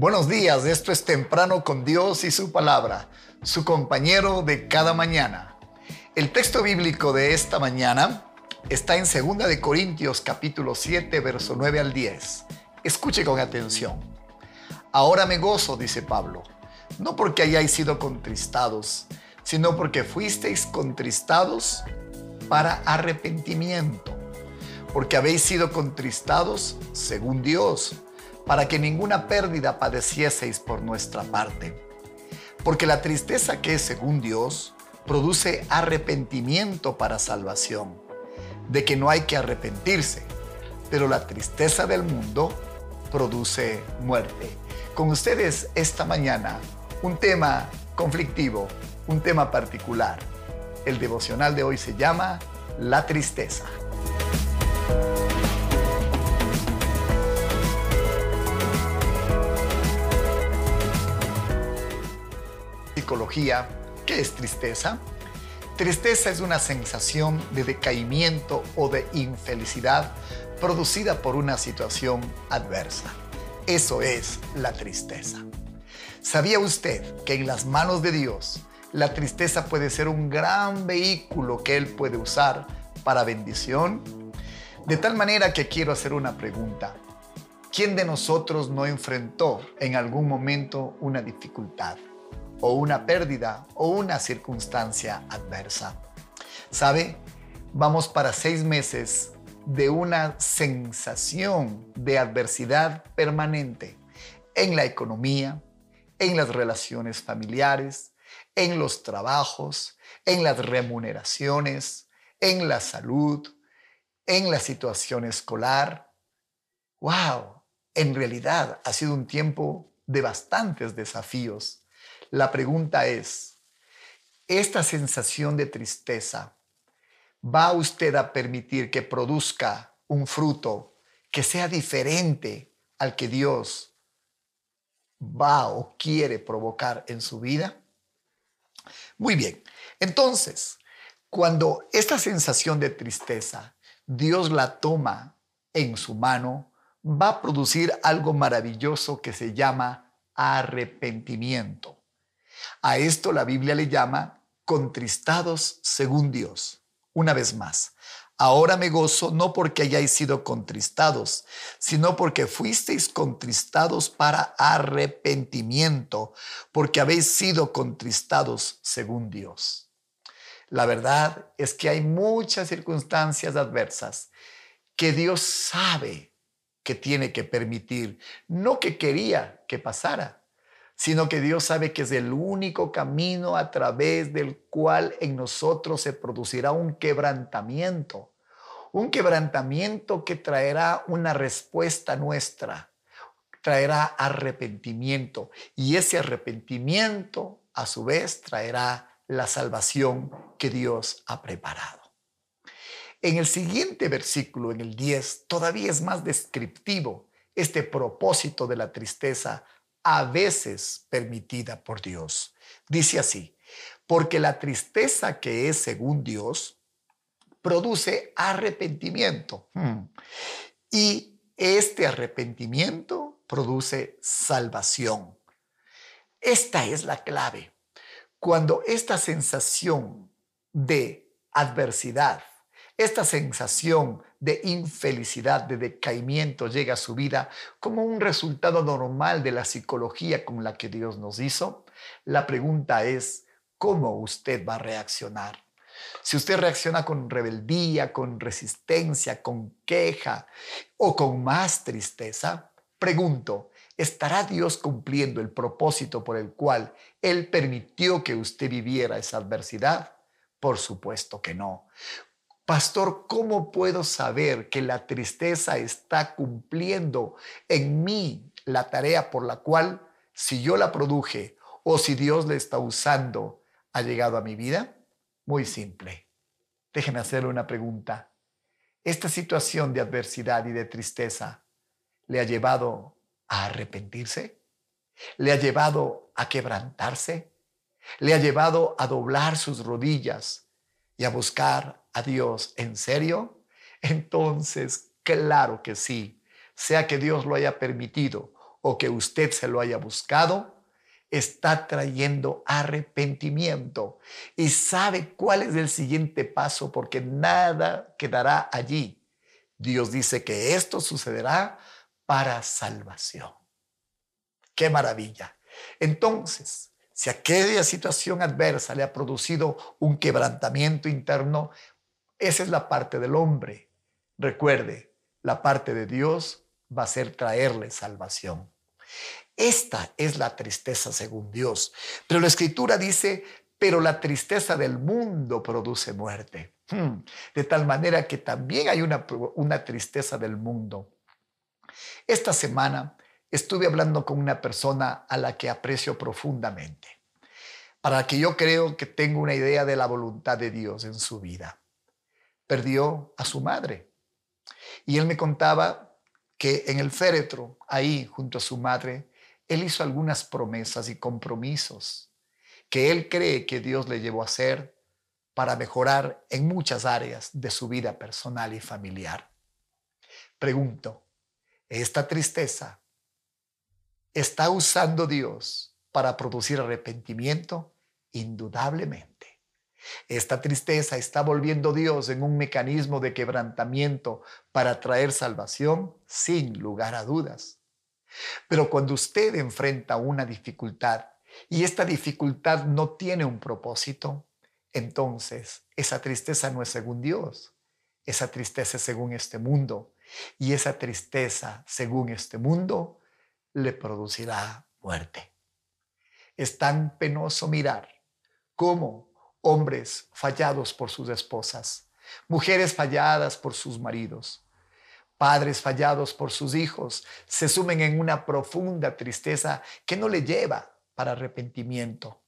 Buenos días, esto es Temprano con Dios y su palabra, su compañero de cada mañana. El texto bíblico de esta mañana está en 2 de Corintios capítulo 7, verso 9 al 10. Escuche con atención. Ahora me gozo, dice Pablo, no porque hayáis sido contristados, sino porque fuisteis contristados para arrepentimiento, porque habéis sido contristados según Dios para que ninguna pérdida padecieseis por nuestra parte. Porque la tristeza que según Dios produce arrepentimiento para salvación, de que no hay que arrepentirse, pero la tristeza del mundo produce muerte. Con ustedes esta mañana un tema conflictivo, un tema particular. El devocional de hoy se llama La tristeza. ¿Qué es tristeza? Tristeza es una sensación de decaimiento o de infelicidad producida por una situación adversa. Eso es la tristeza. ¿Sabía usted que en las manos de Dios la tristeza puede ser un gran vehículo que Él puede usar para bendición? De tal manera que quiero hacer una pregunta. ¿Quién de nosotros no enfrentó en algún momento una dificultad? O una pérdida o una circunstancia adversa. ¿Sabe? Vamos para seis meses de una sensación de adversidad permanente en la economía, en las relaciones familiares, en los trabajos, en las remuneraciones, en la salud, en la situación escolar. ¡Wow! En realidad ha sido un tiempo de bastantes desafíos la pregunta es, ¿esta sensación de tristeza va usted a permitir que produzca un fruto que sea diferente al que Dios va o quiere provocar en su vida? Muy bien, entonces, cuando esta sensación de tristeza Dios la toma en su mano, va a producir algo maravilloso que se llama arrepentimiento. A esto la Biblia le llama contristados según Dios. Una vez más, ahora me gozo no porque hayáis sido contristados, sino porque fuisteis contristados para arrepentimiento, porque habéis sido contristados según Dios. La verdad es que hay muchas circunstancias adversas que Dios sabe que tiene que permitir, no que quería que pasara sino que Dios sabe que es el único camino a través del cual en nosotros se producirá un quebrantamiento, un quebrantamiento que traerá una respuesta nuestra, traerá arrepentimiento y ese arrepentimiento a su vez traerá la salvación que Dios ha preparado. En el siguiente versículo, en el 10, todavía es más descriptivo este propósito de la tristeza a veces permitida por Dios. Dice así, porque la tristeza que es según Dios produce arrepentimiento. Hmm. Y este arrepentimiento produce salvación. Esta es la clave. Cuando esta sensación de adversidad, esta sensación de infelicidad, de decaimiento llega a su vida como un resultado normal de la psicología con la que Dios nos hizo. La pregunta es, ¿cómo usted va a reaccionar? Si usted reacciona con rebeldía, con resistencia, con queja o con más tristeza, pregunto, ¿estará Dios cumpliendo el propósito por el cual Él permitió que usted viviera esa adversidad? Por supuesto que no. Pastor, ¿cómo puedo saber que la tristeza está cumpliendo en mí la tarea por la cual, si yo la produje o si Dios la está usando, ha llegado a mi vida? Muy simple. Déjenme hacerle una pregunta. ¿Esta situación de adversidad y de tristeza le ha llevado a arrepentirse? ¿Le ha llevado a quebrantarse? ¿Le ha llevado a doblar sus rodillas y a buscar a Dios en serio? Entonces, claro que sí, sea que Dios lo haya permitido o que usted se lo haya buscado, está trayendo arrepentimiento y sabe cuál es el siguiente paso porque nada quedará allí. Dios dice que esto sucederá para salvación. ¡Qué maravilla! Entonces, si aquella situación adversa le ha producido un quebrantamiento interno, esa es la parte del hombre. Recuerde, la parte de Dios va a ser traerle salvación. Esta es la tristeza según Dios. Pero la escritura dice, pero la tristeza del mundo produce muerte. Hmm. De tal manera que también hay una, una tristeza del mundo. Esta semana estuve hablando con una persona a la que aprecio profundamente, para que yo creo que tengo una idea de la voluntad de Dios en su vida. Perdió a su madre. Y él me contaba que en el féretro, ahí junto a su madre, él hizo algunas promesas y compromisos que él cree que Dios le llevó a hacer para mejorar en muchas áreas de su vida personal y familiar. Pregunto, ¿esta tristeza está usando Dios para producir arrepentimiento? Indudablemente. Esta tristeza está volviendo Dios en un mecanismo de quebrantamiento para traer salvación sin lugar a dudas. Pero cuando usted enfrenta una dificultad y esta dificultad no tiene un propósito, entonces esa tristeza no es según Dios, esa tristeza es según este mundo y esa tristeza según este mundo le producirá muerte. Es tan penoso mirar cómo hombres fallados por sus esposas, mujeres falladas por sus maridos, padres fallados por sus hijos se sumen en una profunda tristeza que no le lleva para arrepentimiento,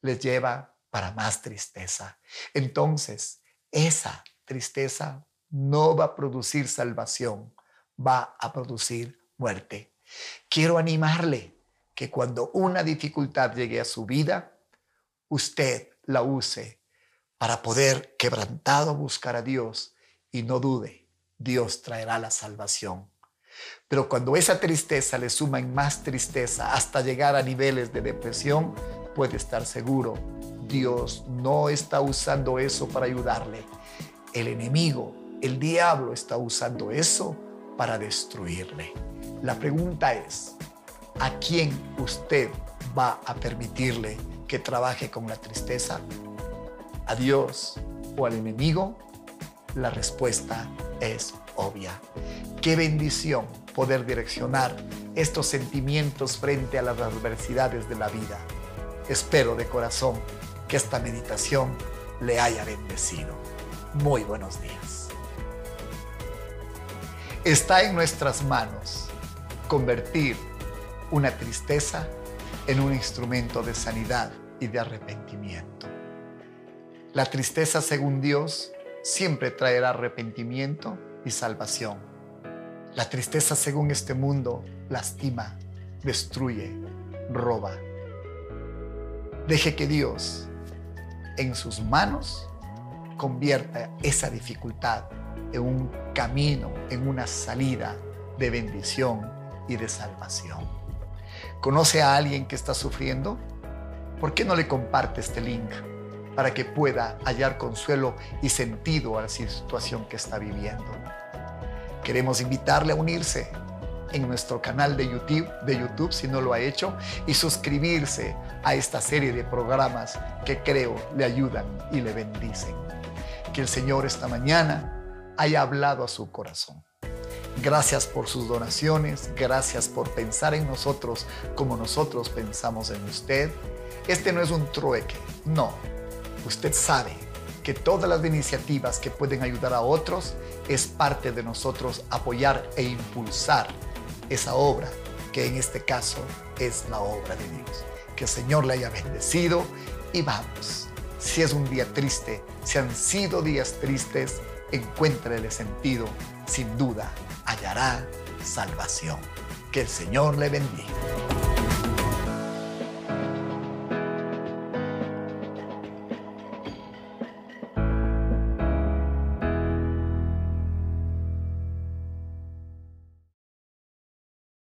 les lleva para más tristeza. Entonces, esa tristeza no va a producir salvación, va a producir muerte. Quiero animarle que cuando una dificultad llegue a su vida, usted la use para poder quebrantado buscar a Dios y no dude Dios traerá la salvación. Pero cuando esa tristeza le suma en más tristeza hasta llegar a niveles de depresión, puede estar seguro, Dios no está usando eso para ayudarle. El enemigo, el diablo está usando eso para destruirle. La pregunta es, ¿a quién usted va a permitirle que trabaje con la tristeza? ¿A Dios o al enemigo? La respuesta es obvia. Qué bendición poder direccionar estos sentimientos frente a las adversidades de la vida. Espero de corazón que esta meditación le haya bendecido. Muy buenos días. Está en nuestras manos convertir una tristeza en un instrumento de sanidad y de arrepentimiento. La tristeza, según Dios, siempre traerá arrepentimiento y salvación. La tristeza según este mundo lastima, destruye, roba. Deje que Dios en sus manos convierta esa dificultad en un camino, en una salida de bendición y de salvación. ¿Conoce a alguien que está sufriendo? ¿Por qué no le comparte este link? para que pueda hallar consuelo y sentido a la situación que está viviendo. Queremos invitarle a unirse en nuestro canal de YouTube, de YouTube si no lo ha hecho, y suscribirse a esta serie de programas que creo le ayudan y le bendicen. Que el Señor esta mañana haya hablado a su corazón. Gracias por sus donaciones, gracias por pensar en nosotros como nosotros pensamos en usted. Este no es un trueque, no, usted sabe que todas las iniciativas que pueden ayudar a otros es parte de nosotros apoyar e impulsar esa obra, que en este caso es la obra de Dios. Que el Señor le haya bendecido y vamos. Si es un día triste, si han sido días tristes, encuéntrele sentido. Sin duda hallará salvación. Que el Señor le bendiga.